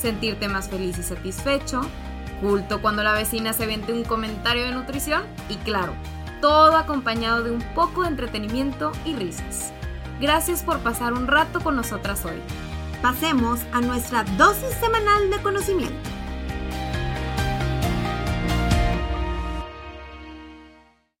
sentirte más feliz y satisfecho, culto cuando la vecina se vende un comentario de nutrición y claro, todo acompañado de un poco de entretenimiento y risas. Gracias por pasar un rato con nosotras hoy. Pasemos a nuestra dosis semanal de conocimiento.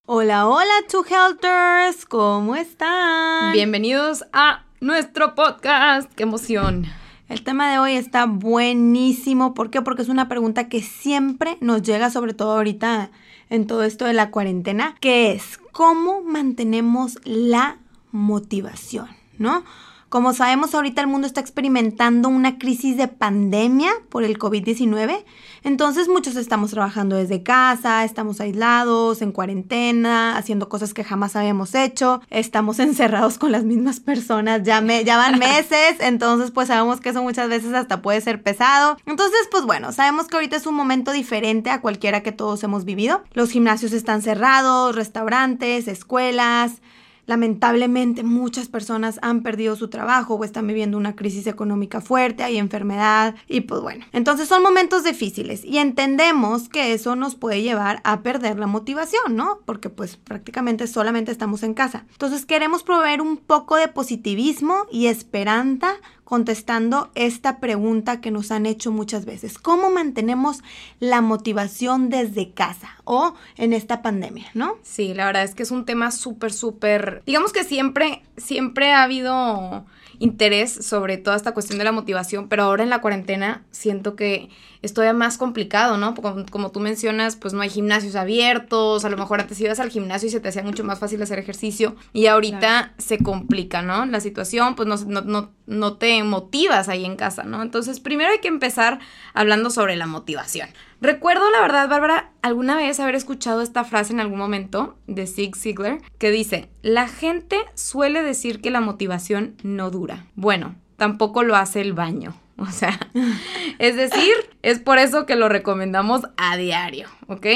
Hola, hola, Two Helters, ¿cómo están? Bienvenidos a nuestro podcast. ¡Qué emoción! El tema de hoy está buenísimo. ¿Por qué? Porque es una pregunta que siempre nos llega, sobre todo ahorita en todo esto de la cuarentena, que es ¿cómo mantenemos la motivación? ¿No? Como sabemos, ahorita el mundo está experimentando una crisis de pandemia por el COVID-19. Entonces muchos estamos trabajando desde casa, estamos aislados, en cuarentena, haciendo cosas que jamás habíamos hecho, estamos encerrados con las mismas personas, ya, me, ya van meses, entonces pues sabemos que eso muchas veces hasta puede ser pesado. Entonces pues bueno, sabemos que ahorita es un momento diferente a cualquiera que todos hemos vivido. Los gimnasios están cerrados, restaurantes, escuelas, Lamentablemente muchas personas han perdido su trabajo o están viviendo una crisis económica fuerte, hay enfermedad y pues bueno, entonces son momentos difíciles y entendemos que eso nos puede llevar a perder la motivación, ¿no? Porque pues prácticamente solamente estamos en casa. Entonces queremos proveer un poco de positivismo y esperanza contestando esta pregunta que nos han hecho muchas veces. ¿Cómo mantenemos la motivación desde casa o en esta pandemia, no? Sí, la verdad es que es un tema súper, súper, digamos que siempre, siempre ha habido interés sobre toda esta cuestión de la motivación, pero ahora en la cuarentena siento que es todavía más complicado, ¿no? Como, como, tú mencionas, pues no hay gimnasios abiertos, a lo mejor antes ibas al gimnasio y se te hacía mucho más fácil hacer ejercicio y ahorita se complica, ¿no? La situación, pues no, no, no, no te motivas ahí en casa, ¿no? Entonces, primero hay que empezar hablando sobre la motivación. Recuerdo, la verdad, Bárbara, alguna vez haber escuchado esta frase en algún momento de Zig Ziglar que dice, la gente suele decir que la motivación no dura. Bueno, tampoco lo hace el baño. O sea, es decir, es por eso que lo recomendamos a diario, ¿ok?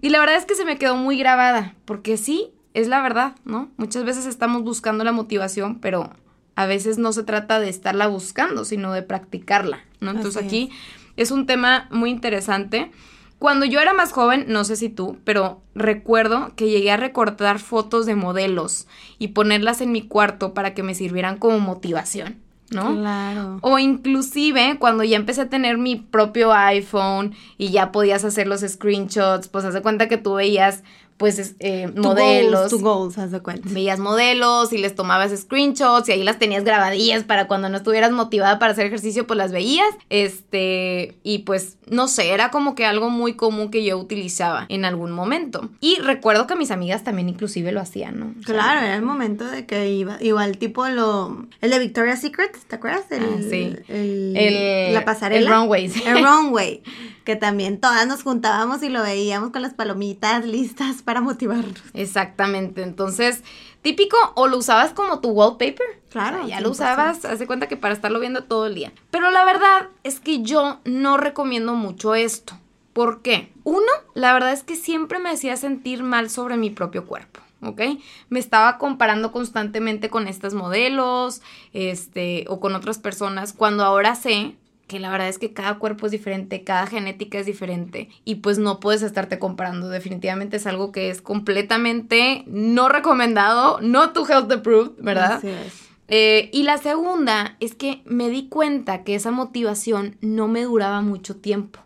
Y la verdad es que se me quedó muy grabada, porque sí, es la verdad, ¿no? Muchas veces estamos buscando la motivación, pero a veces no se trata de estarla buscando, sino de practicarla, ¿no? Entonces aquí es un tema muy interesante. Cuando yo era más joven, no sé si tú, pero recuerdo que llegué a recortar fotos de modelos y ponerlas en mi cuarto para que me sirvieran como motivación. ¿no? Claro. O inclusive cuando ya empecé a tener mi propio iPhone y ya podías hacer los screenshots, pues haz de cuenta que tú veías pues eh, modelos. tu goals, haz de cuenta. Veías modelos y les tomabas screenshots y ahí las tenías grabadillas para cuando no estuvieras motivada para hacer ejercicio, pues las veías. Este, y pues no sé, era como que algo muy común que yo utilizaba en algún momento. Y recuerdo que mis amigas también inclusive lo hacían, ¿no? claro, era el momento de que iba, igual tipo lo, el de Victoria's Secret, ¿te acuerdas? El, ah, sí. El, la pasarela. El runway. El runway. que también todas nos juntábamos y lo veíamos con las palomitas listas para motivarnos. Exactamente, entonces, típico, o lo usabas como tu wallpaper. Claro. ya lo usabas, hace cuenta que para estarlo viendo todo el día. Pero la verdad es que yo no recomiendo mucho esto. ¿Por qué? Uno, la verdad es que siempre me hacía sentir mal sobre mi propio cuerpo. ¿ok? Me estaba comparando constantemente con estos modelos, este, o con otras personas, cuando ahora sé que la verdad es que cada cuerpo es diferente, cada genética es diferente y pues no puedes estarte comparando. Definitivamente es algo que es completamente no recomendado, no to health approved, ¿verdad? Así es. Eh, y la segunda es que me di cuenta que esa motivación no me duraba mucho tiempo.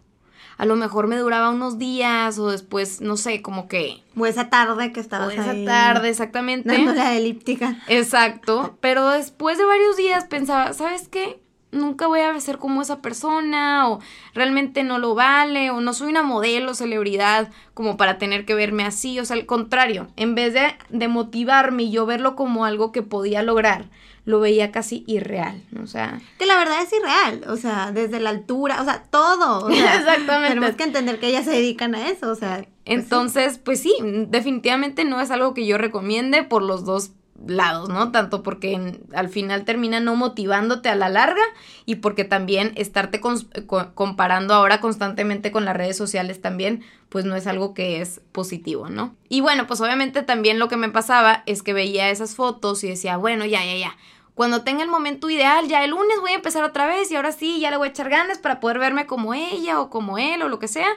A lo mejor me duraba unos días o después, no sé, como que... O esa tarde que estabas O esa ahí tarde, exactamente. Dando la elíptica. Exacto. Pero después de varios días pensaba, ¿sabes qué? Nunca voy a ser como esa persona o realmente no lo vale o no soy una modelo, celebridad como para tener que verme así. O sea, al contrario, en vez de, de motivarme y yo verlo como algo que podía lograr, lo veía casi irreal, o sea... Que la verdad es irreal, o sea, desde la altura, o sea, todo. Exactamente. Tenemos que entender que ellas se dedican a eso, o sea... Pues Entonces, pues sí, definitivamente no es algo que yo recomiende por los dos lados, ¿no? Tanto porque al final termina no motivándote a la larga y porque también estarte comparando ahora constantemente con las redes sociales también, pues no es algo que es positivo, ¿no? Y bueno, pues obviamente también lo que me pasaba es que veía esas fotos y decía, bueno, ya, ya, ya. Cuando tenga el momento ideal, ya el lunes voy a empezar otra vez y ahora sí, ya le voy a echar ganas para poder verme como ella o como él o lo que sea.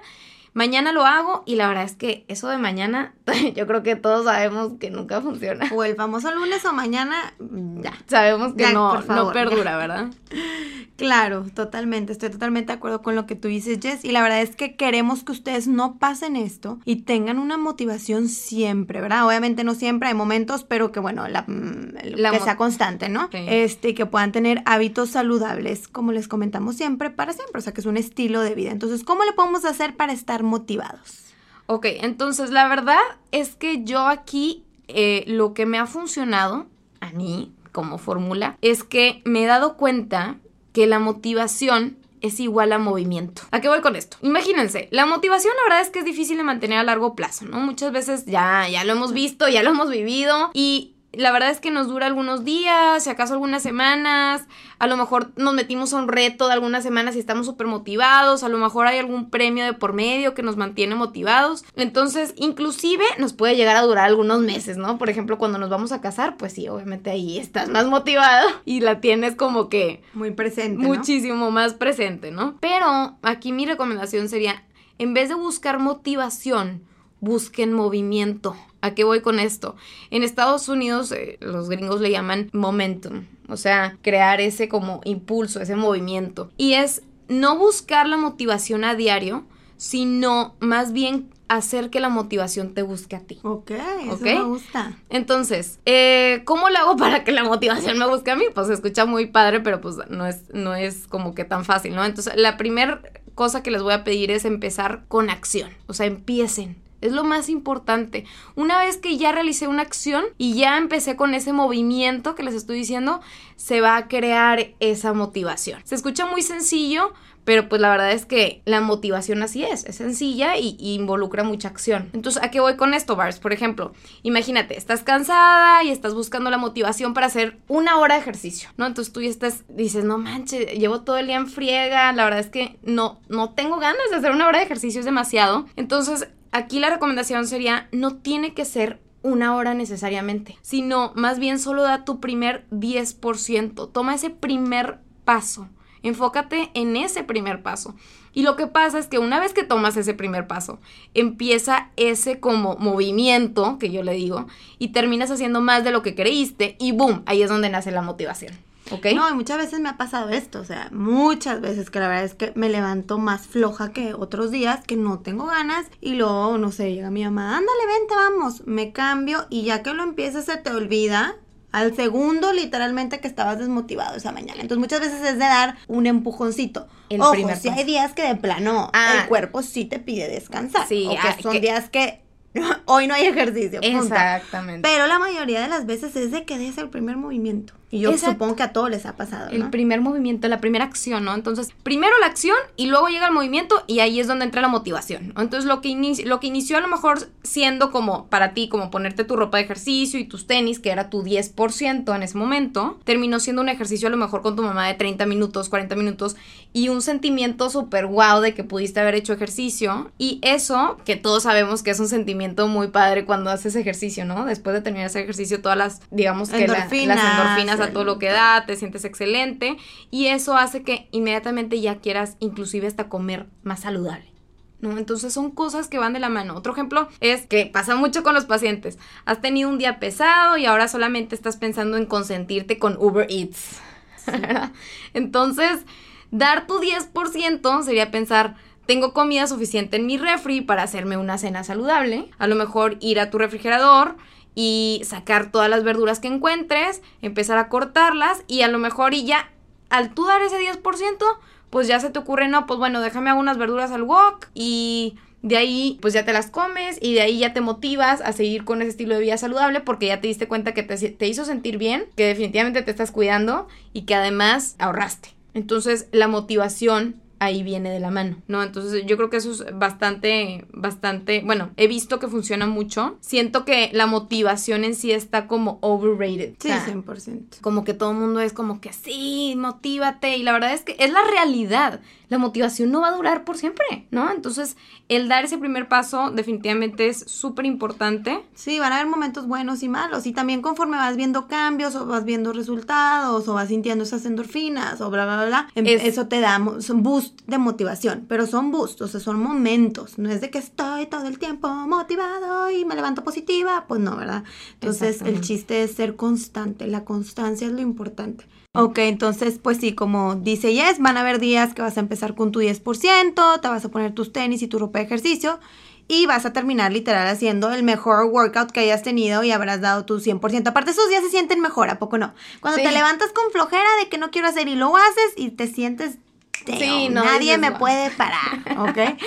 Mañana lo hago y la verdad es que eso de mañana, yo creo que todos sabemos que nunca funciona. O el famoso lunes o mañana, ya. Sabemos que no, no perdura, ¿verdad? Claro, totalmente. Estoy totalmente de acuerdo con lo que tú dices, Jess. Y la verdad es que queremos que ustedes no pasen esto y tengan una motivación siempre, ¿verdad? Obviamente no siempre hay momentos, pero que bueno, la, mm, que sea constante, ¿no? Este, que puedan tener hábitos saludables, como les comentamos siempre, para siempre. O sea, que es un estilo de vida. Entonces, ¿cómo le podemos hacer para estar motivados? Ok, entonces la verdad es que yo aquí eh, lo que me ha funcionado a mí como fórmula es que me he dado cuenta que la motivación es igual a movimiento. ¿A qué voy con esto? Imagínense, la motivación la verdad es que es difícil de mantener a largo plazo, ¿no? Muchas veces ya, ya lo hemos visto, ya lo hemos vivido y la verdad es que nos dura algunos días, si acaso algunas semanas, a lo mejor nos metimos a un reto de algunas semanas y estamos súper motivados, a lo mejor hay algún premio de por medio que nos mantiene motivados, entonces inclusive nos puede llegar a durar algunos meses, ¿no? Por ejemplo, cuando nos vamos a casar, pues sí, obviamente ahí estás más motivado y la tienes como que... Muy presente. Muchísimo más presente, ¿no? Pero aquí mi recomendación sería, en vez de buscar motivación, busquen movimiento. ¿A qué voy con esto? En Estados Unidos eh, los gringos le llaman momentum, o sea, crear ese como impulso, ese movimiento. Y es no buscar la motivación a diario, sino más bien hacer que la motivación te busque a ti. Ok, eso me gusta. Entonces, eh, ¿cómo lo hago para que la motivación me busque a mí? Pues se escucha muy padre, pero pues no es, no es como que tan fácil, ¿no? Entonces, la primera cosa que les voy a pedir es empezar con acción. O sea, empiecen es lo más importante. Una vez que ya realicé una acción y ya empecé con ese movimiento que les estoy diciendo, se va a crear esa motivación. Se escucha muy sencillo, pero pues la verdad es que la motivación así es, es sencilla y, involucra mucha acción. Entonces, ¿a qué voy con esto, Bars? Por ejemplo, imagínate, estás cansada y estás buscando la motivación para hacer una hora de ejercicio, ¿no? Entonces tú ya estás, dices, no manches, llevo todo el día en friega, la verdad es que no, no tengo ganas de hacer una hora de ejercicio, es demasiado. Entonces, aquí la recomendación sería, no tiene que ser una hora necesariamente, sino más bien solo da tu primer 10%, toma ese primer paso, enfócate en ese primer paso. Y lo que pasa es que una vez que tomas ese primer paso, empieza ese como movimiento, que yo le digo, y terminas haciendo más de lo que creíste y boom, ahí es donde nace la motivación. No, y muchas veces me ha pasado esto, o sea, muchas veces que la verdad es que me levanto más floja que otros días, que no tengo ganas, y luego, no sé, llega mi mamá, ándale, vente, vamos, me cambio, y ya que lo empiezas se te olvida, al segundo, literalmente, que estabas desmotivado esa mañana. Entonces, muchas veces es de dar un empujoncito. El Ojo, si hay días que de plano ah. el cuerpo sí te pide descansar. Sí, o que ah, son días que hoy no hay ejercicio. Exactamente. Pero la mayoría de las veces es de que des el primer movimiento. Y yo supongo que a todos les ha pasado. El primer movimiento, la primera acción, ¿no? Entonces, primero la acción y luego llega el movimiento y ahí es donde entra la motivación. Entonces, lo que, lo que inició a lo mejor siendo como para ti, como ponerte tu ropa de ejercicio y tus tenis, que era tu 10% en ese momento, terminó siendo un ejercicio a lo mejor con tu mamá de 30 minutos, 40 minutos y un sentimiento súper guau de que pudiste haber hecho ejercicio. Y eso, que todos sabemos que es un sentimiento muy padre cuando haces ejercicio, ¿no? Después de terminar ese ejercicio, todas las, digamos que las endorfinas a todo lo que da, te sientes excelente y eso hace que inmediatamente ya quieras inclusive hasta comer más saludable. ¿No? Entonces son cosas que van de la mano. Otro ejemplo es que pasa mucho con los pacientes. Has tenido un día pesado y ahora solamente estás pensando en consentirte con Uber Eats. Entonces, dar tu 10% sería pensar, tengo comida suficiente en mi refri para hacerme una cena saludable. A lo mejor ir a tu refrigerador y sacar todas las verduras que encuentres, empezar a cortarlas y a lo mejor y ya al tú dar ese 10%, pues ya se te ocurre, no, pues bueno, déjame hago unas verduras al wok y de ahí pues ya te las comes y de ahí ya te motivas a seguir con ese estilo de vida saludable porque ya te diste cuenta que te, te hizo sentir bien, que definitivamente te estás cuidando y que además ahorraste. Entonces la motivación ahí viene de la mano, ¿no? Entonces yo creo que eso es bastante, bastante, bueno, he visto que funciona mucho. Siento que la motivación en sí está como overrated. Sí, 100%. Como que todo el mundo es como que sí, motívate. Y la verdad es que es la realidad. La motivación no va a durar por siempre, ¿no? Entonces, el dar ese primer paso definitivamente es súper importante. Sí, van a haber momentos buenos y malos. Y también conforme vas viendo cambios o vas viendo resultados o vas sintiendo esas endorfinas o bla, bla, bla, bla em, eso te da un boost de motivación. Pero son boosts, o sea, son momentos. No es de que estoy todo el tiempo motivado y me levanto positiva. Pues no, ¿verdad? Entonces, el chiste es ser constante. La constancia es lo importante. Ok, entonces pues sí, como dice Yes, van a haber días que vas a empezar con tu 10%, te vas a poner tus tenis y tu ropa de ejercicio y vas a terminar literal haciendo el mejor workout que hayas tenido y habrás dado tu 100%. Aparte esos días se sienten mejor, ¿a poco no? Cuando te levantas con flojera de que no quiero hacer y lo haces y te sientes sí, nadie me puede parar, ¿ok?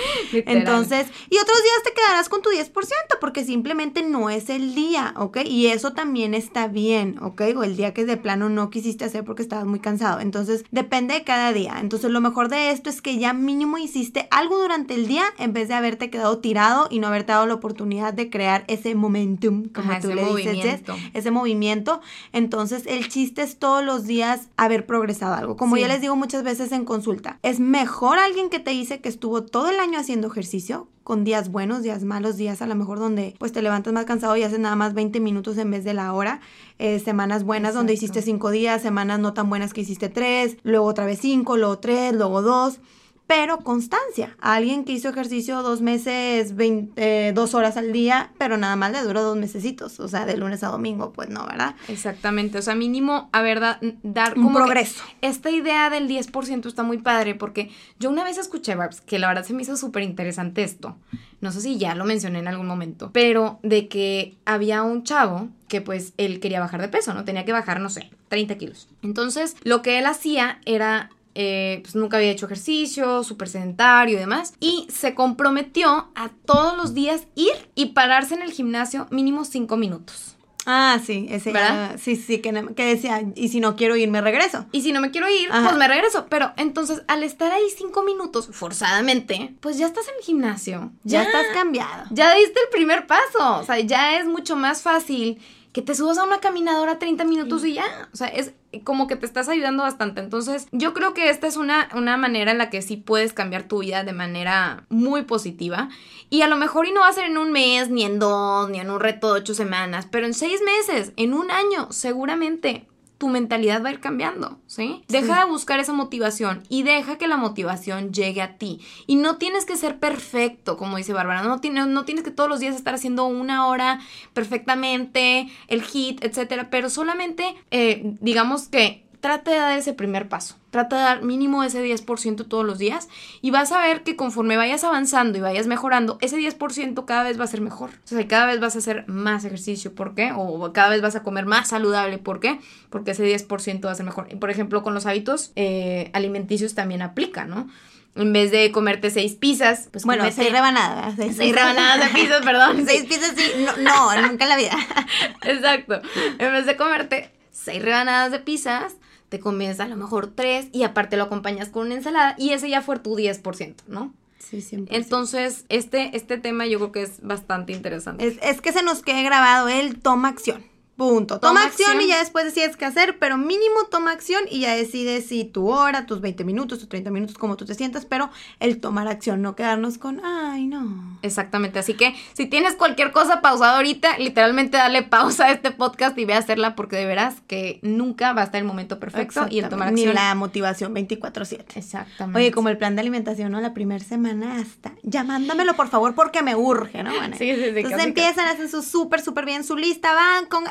Entonces, y otros días te quedarás con tu 10% porque simplemente no es el día, ¿ok? Y eso también está bien, ¿ok? O el día que de plano no quisiste hacer porque estabas muy cansado. Entonces, depende de cada día. Entonces, lo mejor de esto es que ya mínimo hiciste algo durante el día en vez de haberte quedado tirado y no haberte dado la oportunidad de crear ese momentum, como tú le dices, ese movimiento. Entonces, el chiste es todos los días haber progresado algo. Como ya les digo muchas veces en consulta, es mejor alguien que te dice que estuvo todo el año haciendo ejercicio, con días buenos, días malos, días a lo mejor donde pues te levantas más cansado y haces nada más 20 minutos en vez de la hora. Eh, semanas buenas donde hiciste 5 días, semanas no tan buenas que hiciste 3, luego otra vez 5, luego 3, luego 2 pero constancia. Alguien que hizo ejercicio dos meses, eh, dos horas al día, pero nada más le duró dos mesecitos, o sea, de lunes a domingo, pues no, ¿verdad? Exactamente, o sea, mínimo, a ver, dar como un progreso. Esta idea del 10% está muy padre porque yo una vez escuché, Barbs, que la verdad se me hizo súper interesante esto. No sé si ya lo mencioné en algún momento, pero de que había un chavo que pues él quería bajar de peso, ¿no? Tenía que bajar, no sé, 30 kilos. Entonces, lo que él hacía era eh, pues nunca había hecho ejercicio, súper sedentario y demás. Y se comprometió a todos los días ir y pararse en el gimnasio mínimo cinco minutos. Ah, sí, ese ¿verdad? sí, sí, que, que, decía, y si no quiero ir, me regreso. Y si no me quiero ir, pues me regreso. Pero entonces, al estar ahí cinco minutos, forzadamente, pues ya estás en el gimnasio. Ya, ya estás cambiado. Ya diste el primer paso. O sea, ya es mucho más fácil que te subas a una caminadora 30 minutos y ya. O sea, es como que te estás ayudando bastante. Entonces, yo creo que esta es una, una manera en la que sí puedes cambiar tu vida de manera muy positiva. Y a lo mejor y no va a ser en un mes, ni en dos, ni en un reto de ocho semanas, pero en seis meses, en un año, seguramente tu mentalidad va a ir cambiando, ¿sí? Deja de buscar esa motivación y deja que la motivación llegue a ti. Y no tienes que ser perfecto, como dice Bárbara, no, tienes, no tienes que todos los días estar haciendo una hora perfectamente, el hit, etcétera, pero solamente, eh, digamos que trate de dar ese primer paso. Trata de dar mínimo ese 10% todos los días y vas a ver que conforme vayas avanzando y vayas mejorando, ese 10% cada vez va a ser mejor. O sea, cada vez vas a hacer más ejercicio. ¿Por qué? O cada vez vas a comer más saludable. ¿Por qué? Porque ese 10% va a ser mejor. Y por ejemplo, con los hábitos eh, alimenticios también aplica, ¿no? en vez de comerte seis pizzas, pues bueno, seis rebanadas. Seis, rebanadas de pizzas, perdón. seis pizzas, sí, no, no, nunca en la vida. Exacto. En vez de comerte seis rebanadas de pizzas, te comes a lo mejor tres y aparte lo acompañas con una ensalada y ese ya fue tu 10%, ¿no? Sí, siempre. Entonces, este, este tema yo creo que es bastante interesante. Es, es que se nos quede grabado el toma acción. Punto. Toma, acción, y ya después decides qué hacer, pero mínimo toma acción y ya decides si tu hora, tus 20 minutos, tus 30 minutos, como tú te sientas, pero el tomar acción, no quedarnos con, ay, no. Exactamente. Así que si tienes cualquier cosa pausada ahorita, literalmente dale pausa a este podcast y ve a hacerla porque de veras que nunca va a estar el momento perfecto y el tomar acción. Ni la motivación 24-7. Exactamente. Oye, como el plan de alimentación, ¿no? La primera semana hasta, ya mándamelo por favor porque me urge, ¿no? Bueno, sí, sí, sí. Entonces empiezan, hacen su súper, súper bien su lista, van con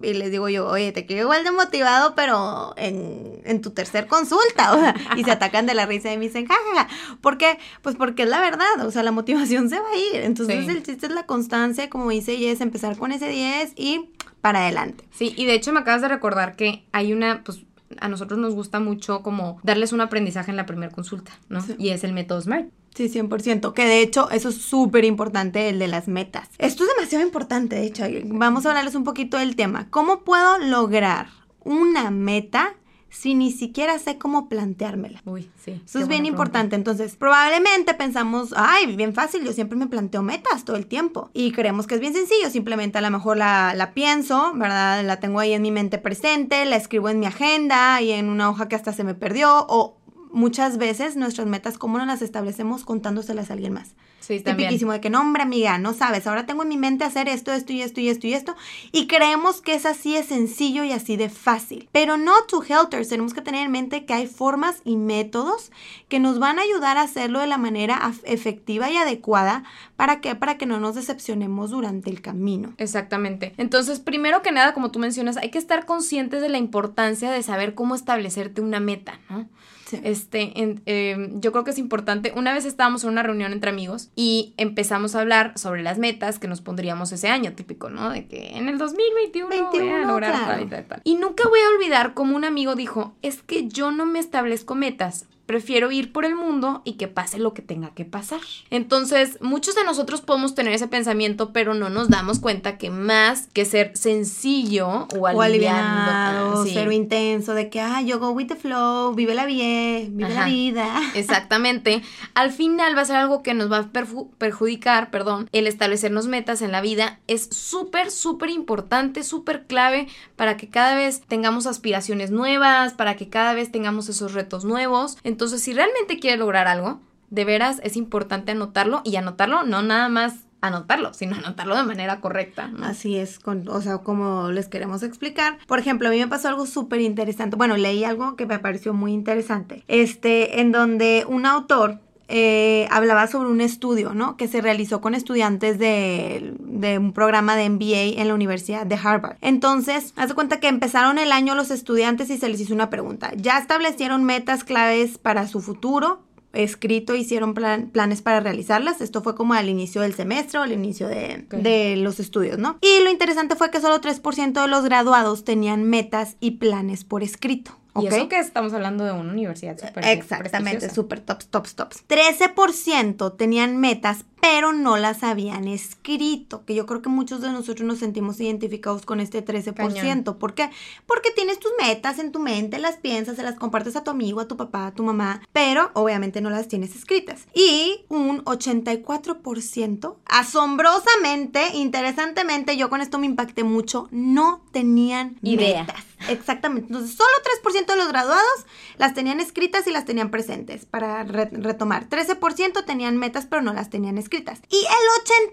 y les digo yo, oye, te quiero igual de motivado, pero en, tu tercer consulta, o sea, y se atacan de la risa y me dicen, jajaja, ¿por qué? Pues porque es la verdad, o sea, la motivación se va a ir, entonces el chiste es la constancia, como dice es empezar con ese 10 y para adelante. Sí, y de hecho me acabas de recordar que hay una, pues, a nosotros nos gusta mucho como darles un aprendizaje en la primera consulta, ¿no? Y es el método SMART. Sí, 100%. Que de hecho, eso es súper importante, el de las metas. Esto es demasiado importante, de hecho. Vamos a hablarles un poquito del tema. ¿Cómo puedo lograr una meta si ni siquiera sé cómo planteármela. Uy, sí. Eso es bien importante. Entonces, probablemente pensamos, ay, bien fácil, yo siempre me planteo metas todo el tiempo. Y creemos que es bien sencillo, simplemente a lo mejor la, la pienso, ¿verdad? La tengo ahí en mi mente presente, la escribo en mi agenda y en una hoja que hasta se me perdió o muchas veces nuestras metas, ¿cómo no las establecemos contándoselas a alguien más? Sí, también. Tipiquísimo de que, no, hombre, amiga, no sabes, ahora tengo en mi mente hacer esto, esto y esto y esto y esto. Y creemos que es así de sencillo y así de fácil. Pero no to helters, tenemos que tener en mente que hay formas y métodos que nos van a ayudar a hacerlo de la manera efectiva y adecuada. ¿Para qué? Para que no nos decepcionemos durante el camino. Exactamente. Entonces, primero que nada, como tú mencionas, hay que estar conscientes de la importancia de saber cómo establecerte una meta, ¿no? Este, em, yo creo que es importante. Una vez estábamos en una reunión entre amigos y empezamos a hablar sobre las metas que nos pondríamos ese año, típico, ¿no? De que en el 2021 voy a lograr tal, tal. Y nunca voy a olvidar como un amigo dijo, es que yo no me establezco metas, prefiero ir por el mundo y que pase lo que tenga que pasar. Entonces, muchos de nosotros podemos tener ese pensamiento, pero no nos damos cuenta que más que ser sencillo o, aliviado, o cero intenso, de que, ah, yo go with the flow, vive la vida, vive la vida. Exactamente. Al final va a ser algo que nos va a perjudicar, perdón, el establecernos metas en la vida es súper, súper importante, súper clave para que cada vez tengamos aspiraciones nuevas, para que cada vez tengamos esos retos nuevos. Entonces, si realmente quiere lograr algo, de veras es importante anotarlo y anotarlo no nada más anotarlo, sino anotarlo de manera correcta. Así es, con, o sea, como les queremos explicar. Por ejemplo, a mí me pasó algo súper interesante. Bueno, leí algo que me pareció muy interesante. Este, en donde un autor eh, hablaba sobre un estudio, ¿no? Que se realizó con estudiantes de, de, un programa de MBA en la Universidad de Harvard. Entonces, haz de cuenta que empezaron el año los estudiantes y se les hizo una pregunta. ¿Ya establecieron metas claves para su futuro? escrito, hicieron planes para realizarlas. Esto fue como al inicio del semestre o al inicio de, de, los estudios, ¿no? Y lo interesante fue que solo 3% de los graduados tenían metas y planes por escrito. Y eso que estamos hablando de una universidad súper Exactamente, súper tops, tops, tops. 13% tenían metas, pero no las habían escrito, que yo creo que muchos de nosotros nos sentimos identificados con este 13%. ¿Por qué? Porque tienes tus metas en tu mente, las piensas, se las compartes a tu amigo, a tu papá, a tu mamá, pero obviamente no las tienes escritas. Y un 84%, asombrosamente, interesantemente, yo con esto me impacté mucho, no tenían ideas. Exactamente. Entonces, solo 3% de los graduados las tenían escritas y las tenían presentes. Para retomar, 13% tenían metas, pero no las tenían escritas. Y el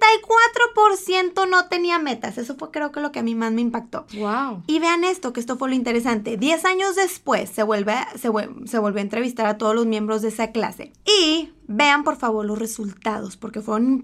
84% no tenía metas. Eso fue creo que lo que a mí más me impactó. Wow. Y vean esto, que esto fue lo interesante. 10 años después se vuelve, se, se volvió a entrevistar a todos los miembros de esa clase. Y Vean por favor los resultados porque fueron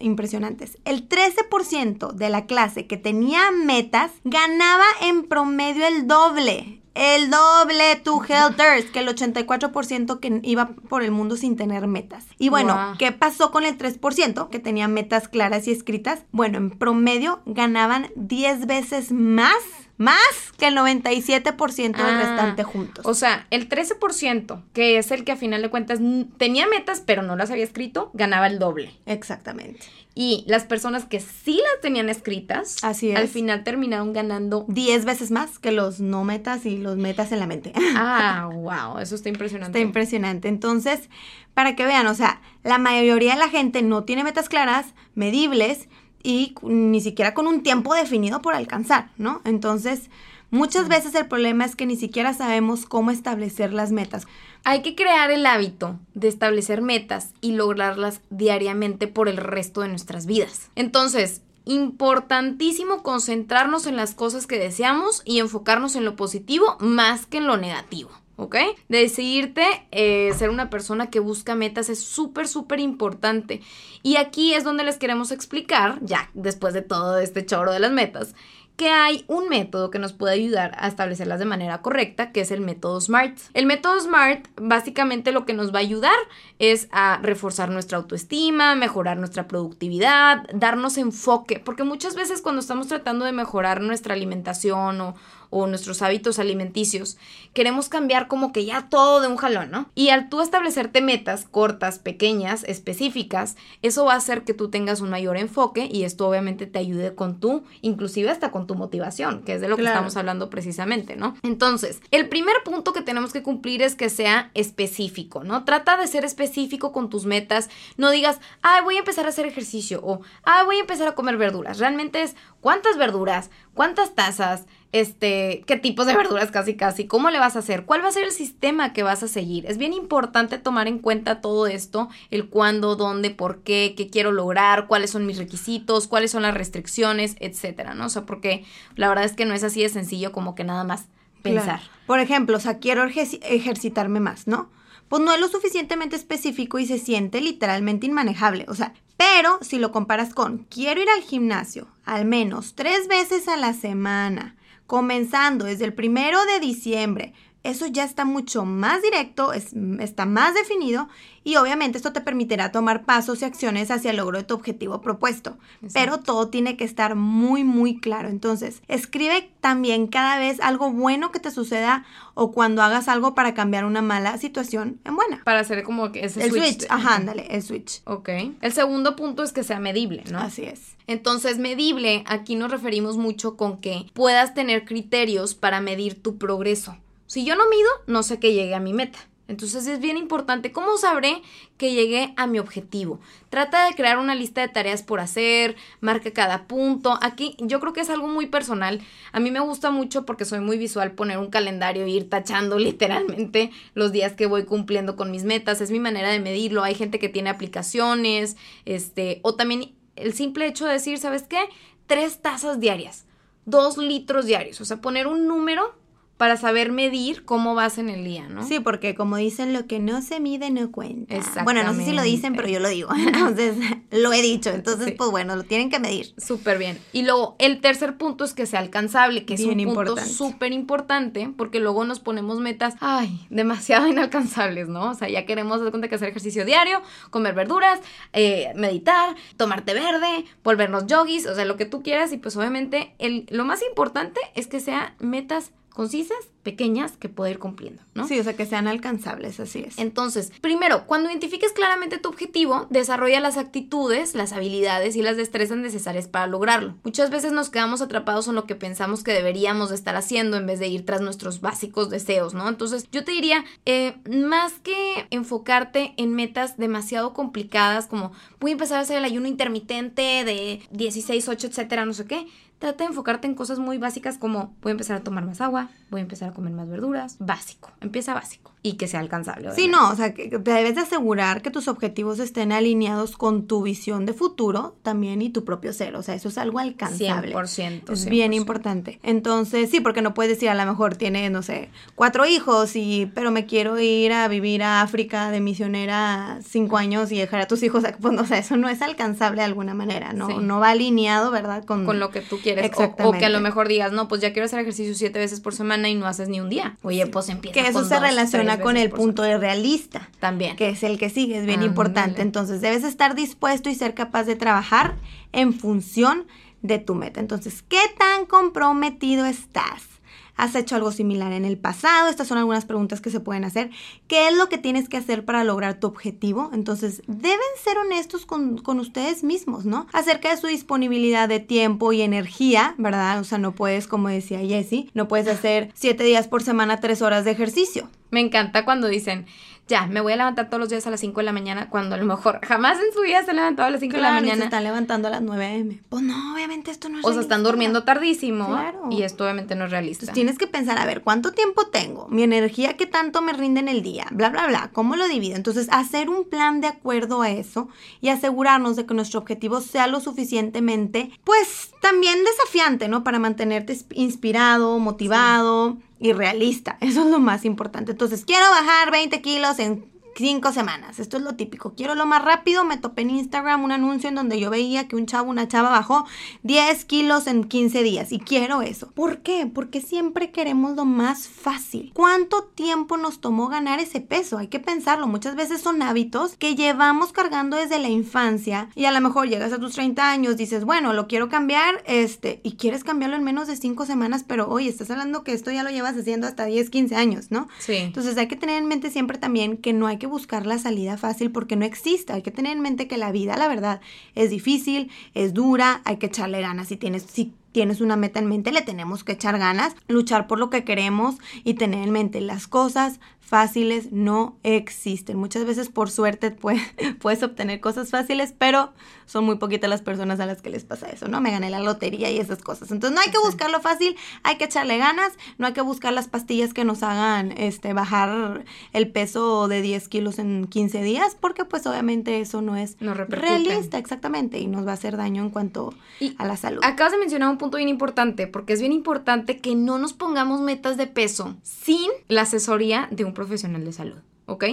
impresionantes. El 13% de la clase que tenía metas ganaba en promedio el doble. El doble to helters que el 84% que iba por el mundo sin tener metas. Y bueno, ¿qué pasó con el 3% que tenía metas claras y escritas? Bueno, en promedio ganaban 10 veces más más que el 97% del ah, restante juntos. O sea, el 13%, que es el que a final de cuentas tenía metas pero no las había escrito, ganaba el doble. Exactamente. Y las personas que sí las tenían escritas, Así al final terminaron ganando 10 veces más que los no metas y los metas en la mente. Ah, wow, eso está impresionante. Está impresionante. Entonces, para que vean, o sea, la mayoría de la gente no tiene metas claras, medibles, y ni siquiera con un tiempo definido por alcanzar, ¿no? Entonces, muchas veces el problema es que ni siquiera sabemos cómo establecer las metas. Hay que crear el hábito de establecer metas y lograrlas diariamente por el resto de nuestras vidas. Entonces, importantísimo concentrarnos en las cosas que deseamos y enfocarnos en lo positivo más que en lo negativo. ¿Ok? Decidirte eh, ser una persona que busca metas es súper, súper importante. Y aquí es donde les queremos explicar, ya después de todo este choro de las metas, que hay un método que nos puede ayudar a establecerlas de manera correcta, que es el método SMART. El método SMART básicamente lo que nos va a ayudar es a reforzar nuestra autoestima, mejorar nuestra productividad, darnos enfoque, porque muchas veces cuando estamos tratando de mejorar nuestra alimentación o, o nuestros hábitos alimenticios, queremos cambiar como que ya todo de un jalón, ¿no? Y al tú establecerte metas cortas, pequeñas, específicas, eso va a hacer que tú tengas un mayor enfoque y esto obviamente te ayude con tu, inclusive hasta con tu motivación, que es de lo que estamos hablando precisamente, ¿no? Entonces, el primer punto que tenemos que cumplir es que sea específico, ¿no? Trata de ser específico con tus metas, no digas, ay, voy a empezar a hacer ejercicio o, ay, voy a empezar a comer verduras. Realmente es cuántas verduras, cuántas tazas, este, qué tipos de verduras casi casi, cómo le vas a hacer, cuál va a ser el sistema que vas a seguir. Es bien importante tomar en cuenta todo esto, el cuándo, dónde, por qué, qué quiero lograr, cuáles son mis requisitos, cuáles son las restricciones, etcétera, ¿no? O sea, porque la verdad es que no es así de sencillo como que nada más pensar. Por ejemplo, o sea, quiero ejercitarme más, ¿no? Pues no es lo suficientemente específico y se siente literalmente inmanejable. O sea, pero si lo comparas con quiero ir al gimnasio al menos tres veces a la semana, comenzando desde el primero de diciembre. Eso ya está mucho más directo, está más definido y obviamente esto te permitirá tomar pasos y acciones hacia el logro de tu objetivo propuesto. Pero todo tiene que estar muy, muy claro. Entonces, escribe también cada vez algo bueno que te suceda o cuando hagas algo para cambiar una mala situación en buena. Para hacer como que ese el switch. Ajá, ándale, el switch. Ok. El segundo punto es que sea medible, ¿no? Así es. Entonces, medible, aquí nos referimos mucho con que puedas tener criterios para medir tu progreso. Si yo no mido, no sé que llegue a mi meta. Entonces es bien importante cómo sabré que llegué a mi objetivo. Trata de crear una lista de tareas por hacer, marca cada punto. Aquí yo creo que es algo muy personal. A mí me gusta mucho porque soy muy visual poner un calendario e ir tachando literalmente los días que voy cumpliendo con mis metas. Es mi manera de medirlo. Hay gente que tiene aplicaciones, este, o también el simple hecho de decir, ¿sabes qué? Tres tazas diarias, dos litros diarios. O sea, poner un número para saber medir cómo vas en el día, ¿no? Sí, porque como dicen, lo que no se mide no cuenta. Bueno, no sé si lo dicen, pero yo lo digo. Entonces, lo he dicho. Entonces, pues bueno, lo tienen que medir. Súper bien. Y luego, el tercer punto es que sea alcanzable, que es un punto súper importante, porque luego nos ponemos metas, ay, demasiado inalcanzables, ¿no? O sea, ya queremos dar cuenta que hacer ejercicio diario, comer verduras, eh, meditar, tomarte verde, volvernos yogis, o sea, lo que tú quieras. Y pues obviamente, el, lo más importante es que sean metas concisas, pequeñas, que poder ir cumpliendo, ¿no? Sí, o sea, que sean alcanzables, así es. Entonces, primero, cuando identifiques claramente tu objetivo, desarrolla las actitudes, las habilidades y las destrezas necesarias para lograrlo. Muchas veces nos quedamos atrapados en lo que pensamos que deberíamos de estar haciendo en vez de ir tras nuestros básicos deseos, ¿no? Entonces, yo te diría, eh, más que enfocarte en metas demasiado complicadas como voy a empezar a hacer el ayuno intermitente de 16, 8, etcétera, no sé qué, trata de enfocarte en cosas muy básicas como voy a empezar a tomar más agua, voy a empezar a comer más verduras, básico, empieza básico y que sea alcanzable. Sí, no, o sea, que debes de asegurar que tus objetivos estén alineados con tu visión de futuro también y tu propio ser, o sea, eso es algo alcanzable. 100%. Es bien importante. Entonces, sí, porque no puedes decir a lo mejor tiene, no sé, cuatro hijos y, pero me quiero ir a vivir a África de misionera cinco años y dejar a tus hijos, pues, o sea, eso no es alcanzable de alguna manera, no, no va alineado, ¿verdad? Con, con lo que tú quieres. O, que a lo mejor digas, no, pues ya quiero hacer ejercicio siete veces por semana y no haces ni un día. Oye, pues empieza. Que eso se relaciona con el punto de realista. También. Que es el que sigue, es bien importante. Entonces, debes estar dispuesto y ser capaz de trabajar en función de tu meta. Entonces, ¿qué tan comprometido estás? ¿Has hecho algo similar en el pasado? Estas son algunas preguntas que se pueden hacer. ¿Qué es lo que tienes que hacer para lograr tu objetivo? Entonces, deben ser honestos con, ustedes mismos, ¿no? Acerca de su disponibilidad de tiempo y energía, ¿verdad? O sea, no puedes, como decía Jessie, no puedes hacer siete días por semana, tres horas de ejercicio. Me encanta cuando dicen, ya, me voy a levantar todos los días a las 5 de la mañana, cuando a lo mejor jamás en su vida se han levantado a las 5 de la mañana. se están levantando a las 9 a.m. Pues no, obviamente esto no es O sea, están durmiendo tardísimo. Claro. Y esto obviamente no es realista. tienes que pensar, a ver, ¿cuánto tiempo tengo? Mi energía, ¿qué tanto me rinde en el día? Bla, bla, bla. ¿Cómo lo divido? Entonces, hacer un plan de acuerdo a eso y asegurarnos de que nuestro objetivo sea lo suficientemente, pues, también desafiante, ¿no? Para mantenerte inspirado, motivado y realista. Eso es lo más importante. Entonces, quiero bajar 20 kilos en cinco semanas. Esto es lo típico. Quiero lo más rápido. Me topé en Instagram un anuncio en donde yo veía que un chavo, una chava bajó 10 kilos en 15 días. Y quiero eso. ¿Por qué? Porque siempre queremos lo más fácil. ¿Cuánto tiempo nos tomó ganar ese peso? Hay que pensarlo. Muchas veces son hábitos que llevamos cargando desde la infancia. Y a lo mejor llegas a tus 30 años, dices, bueno, lo quiero cambiar, este, y quieres cambiarlo en menos de 5 semanas, pero hoy estás hablando que esto ya lo llevas haciendo hasta 10, 15 años, ¿no? Sí. Entonces hay que tener en mente siempre también que no hay que buscar la salida fácil porque no existe. Hay que tener en mente que la vida, la verdad, es difícil, es dura, hay que echarle ganas. Si tienes, si tienes una meta en mente, le tenemos que echar ganas, luchar por lo que queremos y tener en mente las cosas fáciles no existen. Muchas veces por suerte puedes, puedes obtener cosas fáciles, pero son muy poquitas las personas a las que les pasa eso, ¿no? Me gané la lotería y esas cosas. Entonces no hay que buscar lo fácil, hay que echarle ganas, no hay que buscar las pastillas que nos hagan este, bajar el peso de 10 kilos en 15 días, porque pues obviamente eso no es realista, exactamente, y nos va a hacer daño en cuanto Y a la salud. Acabas de mencionar un punto bien importante, porque es bien importante que no nos pongamos metas de peso sin la asesoría de un profesional de salud. ¿Ok?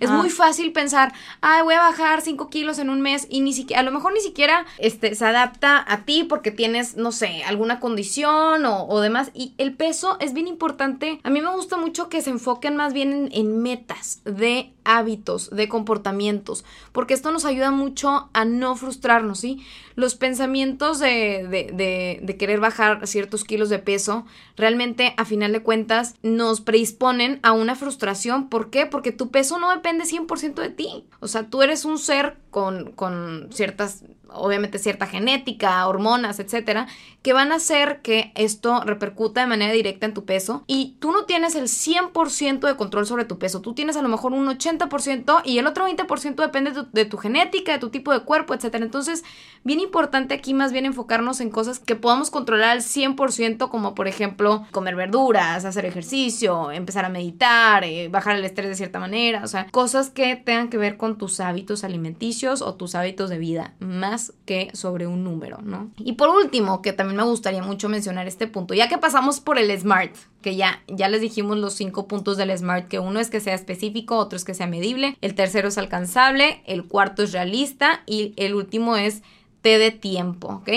Es Ah. muy fácil pensar, ay, voy a bajar 5 kilos en un mes y ni siquiera, a lo mejor ni siquiera este, se adapta a ti porque tienes, no sé, alguna condición o, o demás. Y el peso es bien importante. A mí me gusta mucho que se enfoquen más bien en, en metas de hábitos, de comportamientos, porque esto nos ayuda mucho a no frustrarnos, ¿sí? Los pensamientos de, de, de, de querer bajar ciertos kilos de peso, realmente a final de cuentas nos predisponen a una frustración. ¿Por qué? Porque tu peso no depende 100% de ti. O sea, tú eres un ser con, con ciertas, obviamente cierta genética, hormonas, etcétera, que van a hacer que esto repercuta de manera directa en tu peso y tú no tienes el 100% de control sobre tu peso, tú tienes a lo mejor un 80% y el otro 20% depende de tu, genética, de tu tipo de cuerpo, etcétera. Entonces, bien importante aquí más bien enfocarnos en cosas que podamos controlar al 100%, como por ejemplo comer verduras, hacer ejercicio, empezar a meditar, eh, bajar el estrés de cierta manera, o sea, cosas que tengan que ver con tus hábitos alimenticios o tus hábitos de vida, más que sobre un número, ¿no? Y por último, que también me gustaría mucho mencionar este punto, ya que pasamos por el SMART, que ya, ya les dijimos los cinco puntos del SMART, que uno es que sea específico, otro es que sea medible, el tercero es alcanzable, el cuarto es realista y el último es T de tiempo, ¿ok?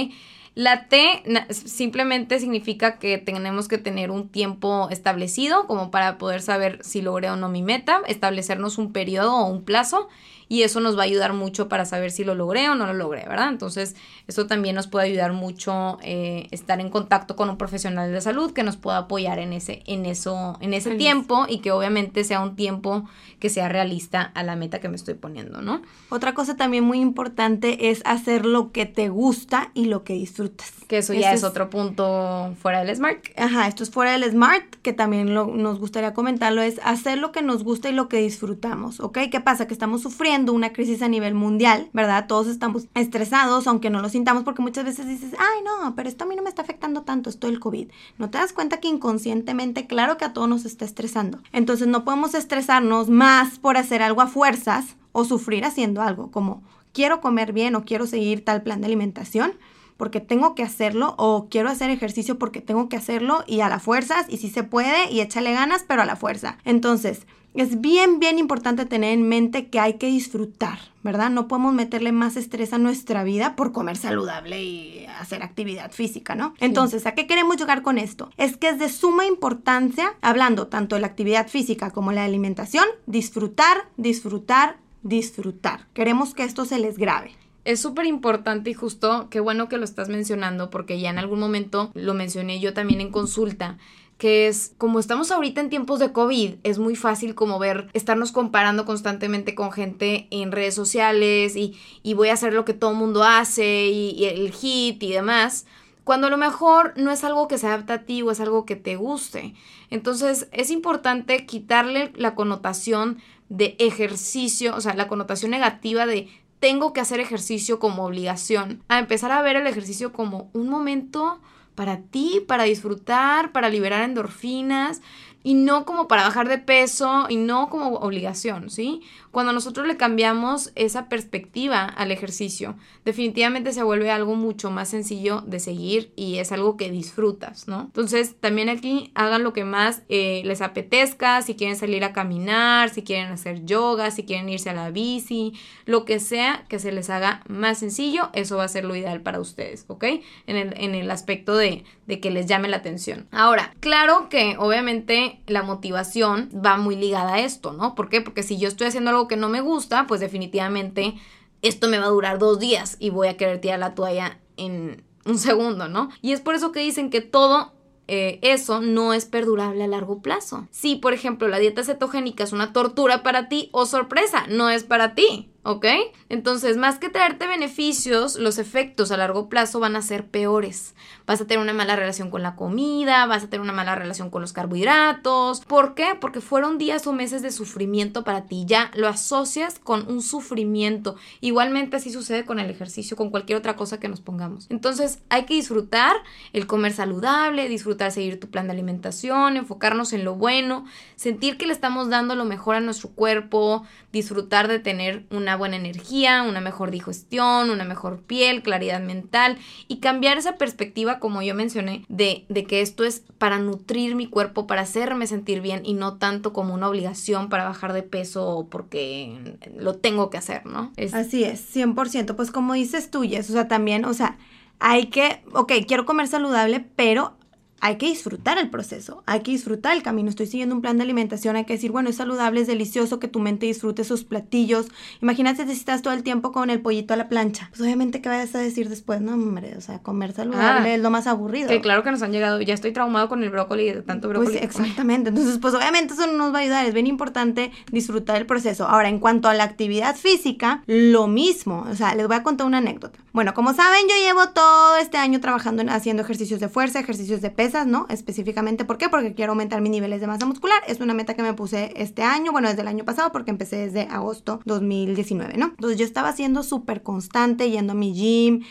La T simplemente significa que tenemos que tener un tiempo establecido como para poder saber si logré o no mi meta, establecernos un periodo o un plazo y eso nos va a ayudar mucho para saber si lo logré o no lo logré, ¿verdad? Entonces, eso también nos puede ayudar mucho eh, estar en contacto con un profesional de salud que nos pueda apoyar en ese, en eso, en ese tiempo y que obviamente sea un tiempo que sea realista a la meta que me estoy poniendo, ¿no? Otra cosa también muy importante es hacer lo que te gusta y lo que disfrutas. Que eso ya Ese es otro punto fuera del Smart. Ajá, esto es fuera del smart, que también lo- nos gustaría comentarlo, es hacer lo que nos gusta y lo que disfrutamos, ¿ok? ¿Qué pasa? Que estamos sufriendo una crisis a nivel mundial, ¿verdad? Todos estamos estresados, aunque no lo sintamos, porque muchas veces dices, ay, no, pero esto a mí no me está afectando tanto, esto del COVID. No te das cuenta que inconscientemente, claro que a todos nos está estresando. Entonces no podemos estresarnos más por hacer algo a fuerzas o sufrir haciendo algo, como quiero comer bien o quiero seguir tal plan de alimentación porque tengo que hacerlo o quiero hacer ejercicio porque tengo que hacerlo y a la fuerzas y si se puede y échale ganas, pero a la fuerza. Entonces, es bien, bien importante tener en mente que hay que disfrutar, ¿verdad? No podemos meterle más estrés a nuestra vida por comer saludable y hacer actividad física, ¿no? Entonces, ¿a qué queremos llegar con esto? Es que es de suma importancia, hablando tanto de la actividad física como la alimentación, disfrutar, disfrutar, disfrutar. Queremos que esto se les grabe. Es súper importante y justo, qué bueno que lo estás mencionando, porque ya en algún momento lo mencioné yo también en consulta, que es, como estamos ahorita en tiempos de COVID, es muy fácil como ver, estarnos comparando constantemente con gente en redes sociales y, y voy a hacer lo que todo el mundo hace y, y el hit y demás. Cuando a lo mejor no es algo que se adapta a ti o es algo que te guste. Entonces es importante quitarle la connotación de ejercicio, o sea, la connotación negativa de tengo que hacer ejercicio como obligación, a empezar a ver el ejercicio como un momento para ti, para disfrutar, para liberar endorfinas. y no como para bajar de peso y no como obligación, ¿sí? Cuando nosotros le cambiamos esa perspectiva al ejercicio, definitivamente se vuelve algo mucho más sencillo de seguir y es algo que disfrutas, ¿no? Entonces, también aquí hagan lo que más eh, les apetezca, si quieren salir a caminar, si quieren hacer yoga, si quieren irse a la bici, lo que sea que se les haga más sencillo, eso va a ser lo ideal para ustedes, ¿ok? En el, en el aspecto de, de que les llame la atención. Ahora, claro que obviamente la motivación va muy ligada a esto, ¿no? ¿Por qué? Porque si yo estoy haciendo algo que no me gusta, pues definitivamente esto me va a durar dos días y voy a querer tirar la toalla en un segundo, ¿no? Y es por eso que dicen que todo eh, eso no es perdurable a largo plazo. Si, por ejemplo, la dieta cetogénica es una tortura para ti o sorpresa, no es para ti. ¿Ok? Entonces, más que traerte beneficios, los efectos a largo plazo van a ser peores. Vas a tener una mala relación con la comida, vas a tener una mala relación con los carbohidratos. ¿Por qué? Porque fueron días o meses de sufrimiento para ti. Ya lo asocias con un sufrimiento. Igualmente así sucede con el ejercicio, con cualquier otra cosa que nos pongamos. Entonces, hay que disfrutar el comer saludable, disfrutar seguir tu plan de alimentación, enfocarnos en lo bueno, sentir que le estamos dando lo mejor a nuestro cuerpo, disfrutar de tener una buena energía, una mejor digestión, una mejor piel, claridad mental y cambiar esa perspectiva, como yo mencioné, de, de que esto es para nutrir mi cuerpo, para hacerme sentir bien y no tanto como una obligación para bajar de peso porque lo tengo que hacer, ¿no? Así es, 100%. Pues como dices tú, Jess, o sea, también, o sea, hay que, ok, quiero comer saludable, pero hay que disfrutar el proceso, hay que disfrutar el camino. Estoy siguiendo un plan de alimentación, hay que decir, bueno, es saludable, es delicioso, que tu mente disfrute esos platillos. Imagínate si estás todo el tiempo con el pollito a la plancha. Pues obviamente, ¿qué vas a decir después? No, hombre, o sea, comer saludable ah, es lo más aburrido. Que claro que nos han llegado, ya estoy traumado con el brócoli, de tanto pues brócoli. Pues exactamente, entonces pues obviamente eso no nos va a ayudar, es bien importante disfrutar el proceso. Ahora, en cuanto a la actividad física, lo mismo, o sea, les voy a contar una anécdota. Bueno, como saben, yo llevo todo este año trabajando en, haciendo ejercicios de fuerza, ejercicios de peso ¿no? Específicamente, ¿por qué? Porque quiero aumentar mis niveles de masa muscular. Es una meta que me puse este año, bueno, desde el año pasado, porque empecé desde agosto 2019, ¿no? Entonces yo estaba siendo súper constante, yendo a mi gym,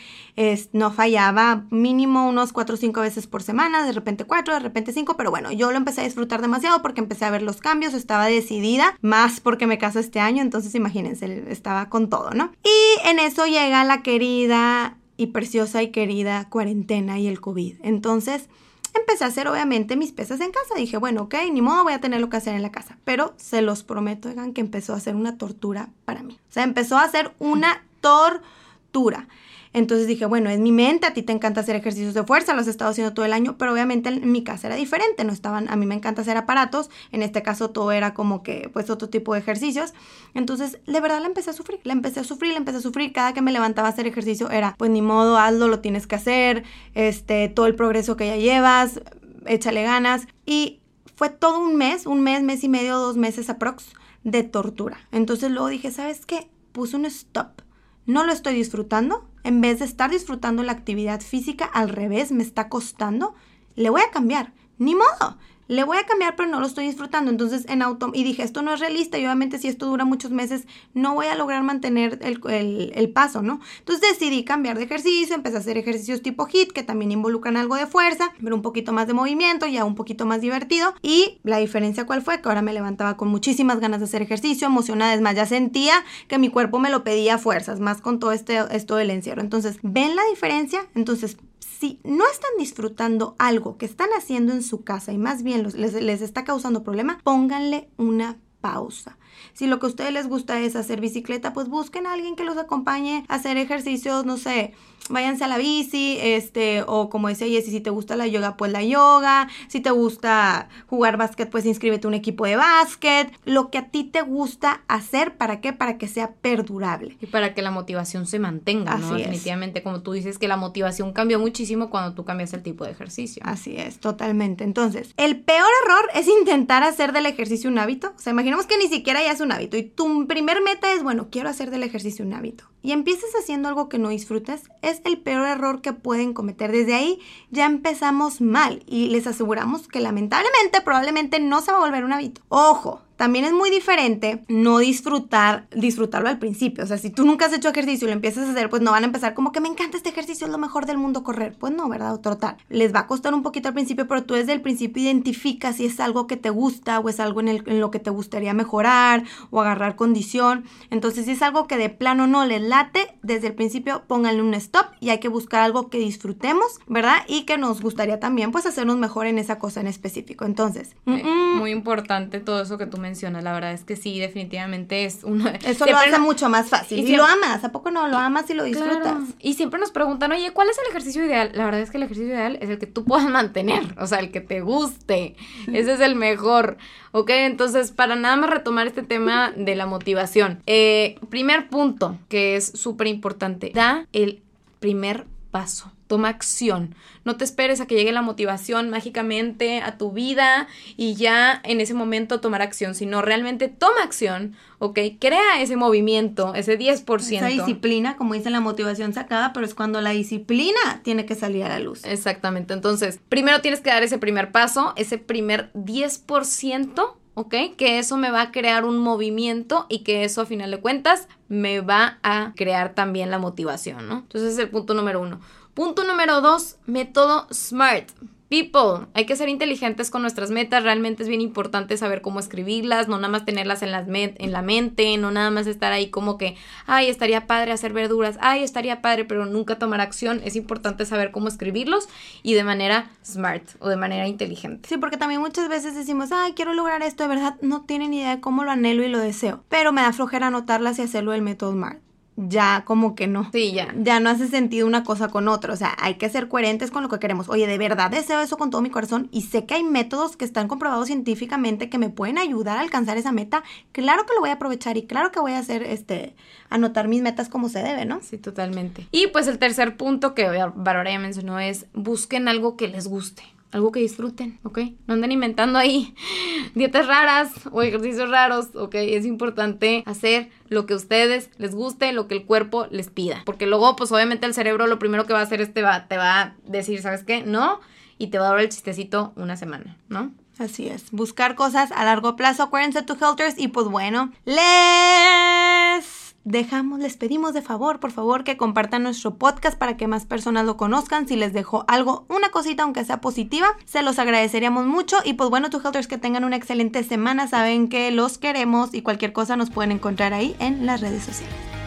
no fallaba mínimo unos 4 o 5 veces por semana, de repente 4, de repente 5, pero bueno, yo lo empecé a disfrutar demasiado porque empecé a ver los cambios, estaba decidida, más porque me caso este año, entonces imagínense, estaba con todo, ¿no? Y en eso llega la querida y preciosa y querida cuarentena y el COVID. Entonces, empecé a hacer obviamente mis pesas en casa. Dije, bueno, ok, ni modo, voy a tener lo que hacer en la casa. Pero se los prometo, oigan, que empezó a ser una tortura para mí. O sea, empezó a ser una tortura. Entonces dije, bueno, es mi mente, a ti te encanta hacer ejercicios de fuerza, los he estado haciendo todo el año, pero obviamente en mi casa era diferente, no estaban, a mí me encanta hacer aparatos, en este caso todo era como que pues otro tipo de ejercicios. Entonces, de verdad la empecé a sufrir, la empecé a sufrir, la empecé a sufrir, cada que me levantaba a hacer ejercicio era, pues ni modo, hazlo, lo tienes que hacer, este, todo el progreso que ya llevas, échale ganas y fue todo un mes, un mes, mes y medio, dos meses aprox de tortura. Entonces luego dije, ¿sabes qué? Puse un stop no lo estoy disfrutando, en vez de estar disfrutando la actividad física, al revés, me está costando, le voy a cambiar. Ni modo, le voy a cambiar, pero no lo estoy disfrutando. Entonces, en auto, y dije, esto no es realista y obviamente si esto dura muchos meses, no voy a lograr mantener el, paso, ¿no? Entonces decidí cambiar de ejercicio, empecé a hacer ejercicios tipo HIT, que también involucran algo de fuerza, pero un poquito más de movimiento, ya un poquito más divertido. Y la diferencia cuál fue, que ahora me levantaba con muchísimas ganas de hacer ejercicio, emocionada, es más, ya sentía que mi cuerpo me lo pedía fuerzas, más con todo este, esto del encierro. Entonces, ¿ven la diferencia? Entonces, si no están disfrutando algo que están haciendo en su casa y más bien les, les está causando problema, pónganle una pausa. Si lo que a ustedes les gusta es hacer bicicleta, pues busquen a alguien que los acompañe a hacer ejercicios, no sé, váyanse a la bici, este, o como decía Jessy, si te gusta la yoga, pues la yoga, si te gusta jugar básquet, pues inscríbete a un equipo de básquet, lo que a ti te gusta hacer, ¿para qué? Para que sea perdurable. Y para que la motivación se mantenga, ¿no? Definitivamente, como tú dices, que la motivación cambió muchísimo cuando tú cambias el tipo de ejercicio. Así es, totalmente. Entonces, el peor error es intentar hacer del ejercicio un hábito. O sea, imaginemos que ni siquiera ya es un hábito y tu primer meta es, bueno, quiero hacer del ejercicio un hábito. Y empiezas haciendo algo que no disfrutas, es el peor error que pueden cometer. Desde ahí ya empezamos mal y les aseguramos que lamentablemente probablemente no se va a volver un hábito. Ojo, también es muy diferente no disfrutar, disfrutarlo al principio. O sea, si tú nunca has hecho ejercicio y lo empiezas a hacer, pues no van a empezar como que me encanta este ejercicio, es lo mejor del mundo correr. Pues no, ¿verdad? O trotar. Les va a costar un poquito al principio, pero tú desde el principio identificas si es algo que te gusta o es algo en, el, en lo que te gustaría mejorar o agarrar condición. Entonces, si es algo que de plano no les late, desde el principio pónganle un stop y hay que buscar algo que disfrutemos, ¿verdad? Y que nos gustaría también, pues, hacernos mejor en esa cosa en específico. Entonces, muy importante todo eso que tú mencionas. La verdad es que sí, definitivamente es uno. Eso lo hace mucho más fácil. Y, lo amas, ¿a poco no? Lo amas y lo disfrutas. Y siempre nos preguntan, oye, ¿cuál es el ejercicio ideal? La verdad es que el ejercicio ideal es el que tú puedas mantener, o sea, el que te guste. Ese es el mejor. ¿Ok? Entonces, para nada más retomar este tema de la motivación. Eh, primer punto que es súper importante, da el primer paso toma acción. No te esperes a que llegue la motivación mágicamente a tu vida y ya en ese momento tomar acción, sino realmente toma acción, ¿ok? Crea ese movimiento, ese 10%. Esa disciplina, como dice la motivación sacada, pero es cuando la disciplina tiene que salir a la luz. Exactamente. Entonces, primero tienes que dar ese primer paso, ese primer 10%. ¿Ok? Que eso me va a crear un movimiento y que eso a final de cuentas me va a crear también la motivación, ¿no? Entonces es el punto número uno. Punto número dos, método SMART. People, hay que ser inteligentes con nuestras metas, realmente es bien importante saber cómo escribirlas, no nada más tenerlas en, en la mente, no nada más estar ahí como que, ay, estaría padre hacer verduras, ay, estaría padre, pero nunca tomar acción, es importante saber cómo escribirlos y de manera smart o de manera inteligente. Sí, porque también muchas veces decimos, ay, quiero lograr esto, de verdad no tienen idea de cómo lo anhelo y lo deseo, pero me da flojera anotarlas y hacerlo del método SMART ya como que no. Sí, ya. Ya no hace sentido una cosa con otra. O sea, hay que ser coherentes con lo que queremos. Oye, de verdad deseo eso con todo mi corazón y sé que hay métodos que están comprobados científicamente que me pueden ayudar a alcanzar esa meta. Claro que lo voy a aprovechar y claro que voy a hacer, este, anotar mis metas como se debe, ¿no? Sí, totalmente. Y pues el tercer punto que Bárbara ya mencionó es busquen algo que les guste algo que disfruten, ¿ok? No anden inventando ahí dietas raras o ejercicios raros, ¿ok? Es importante hacer lo que a ustedes les guste, lo que el cuerpo les pida. Porque luego, pues obviamente el cerebro lo primero que va a hacer es te va, te va a decir, ¿sabes qué? No, y te va a dar el chistecito una semana, ¿no? Así es, buscar cosas a largo plazo, acuérdense tu Helters y pues bueno, les dejamos, les pedimos de favor, por favor, que compartan nuestro podcast para que más personas lo conozcan. Si les dejo algo, una cosita, aunque sea positiva, se los agradeceríamos mucho. Y pues bueno, tu Helters, que tengan una excelente semana. Saben que los queremos y cualquier cosa nos pueden encontrar ahí en las redes sociales.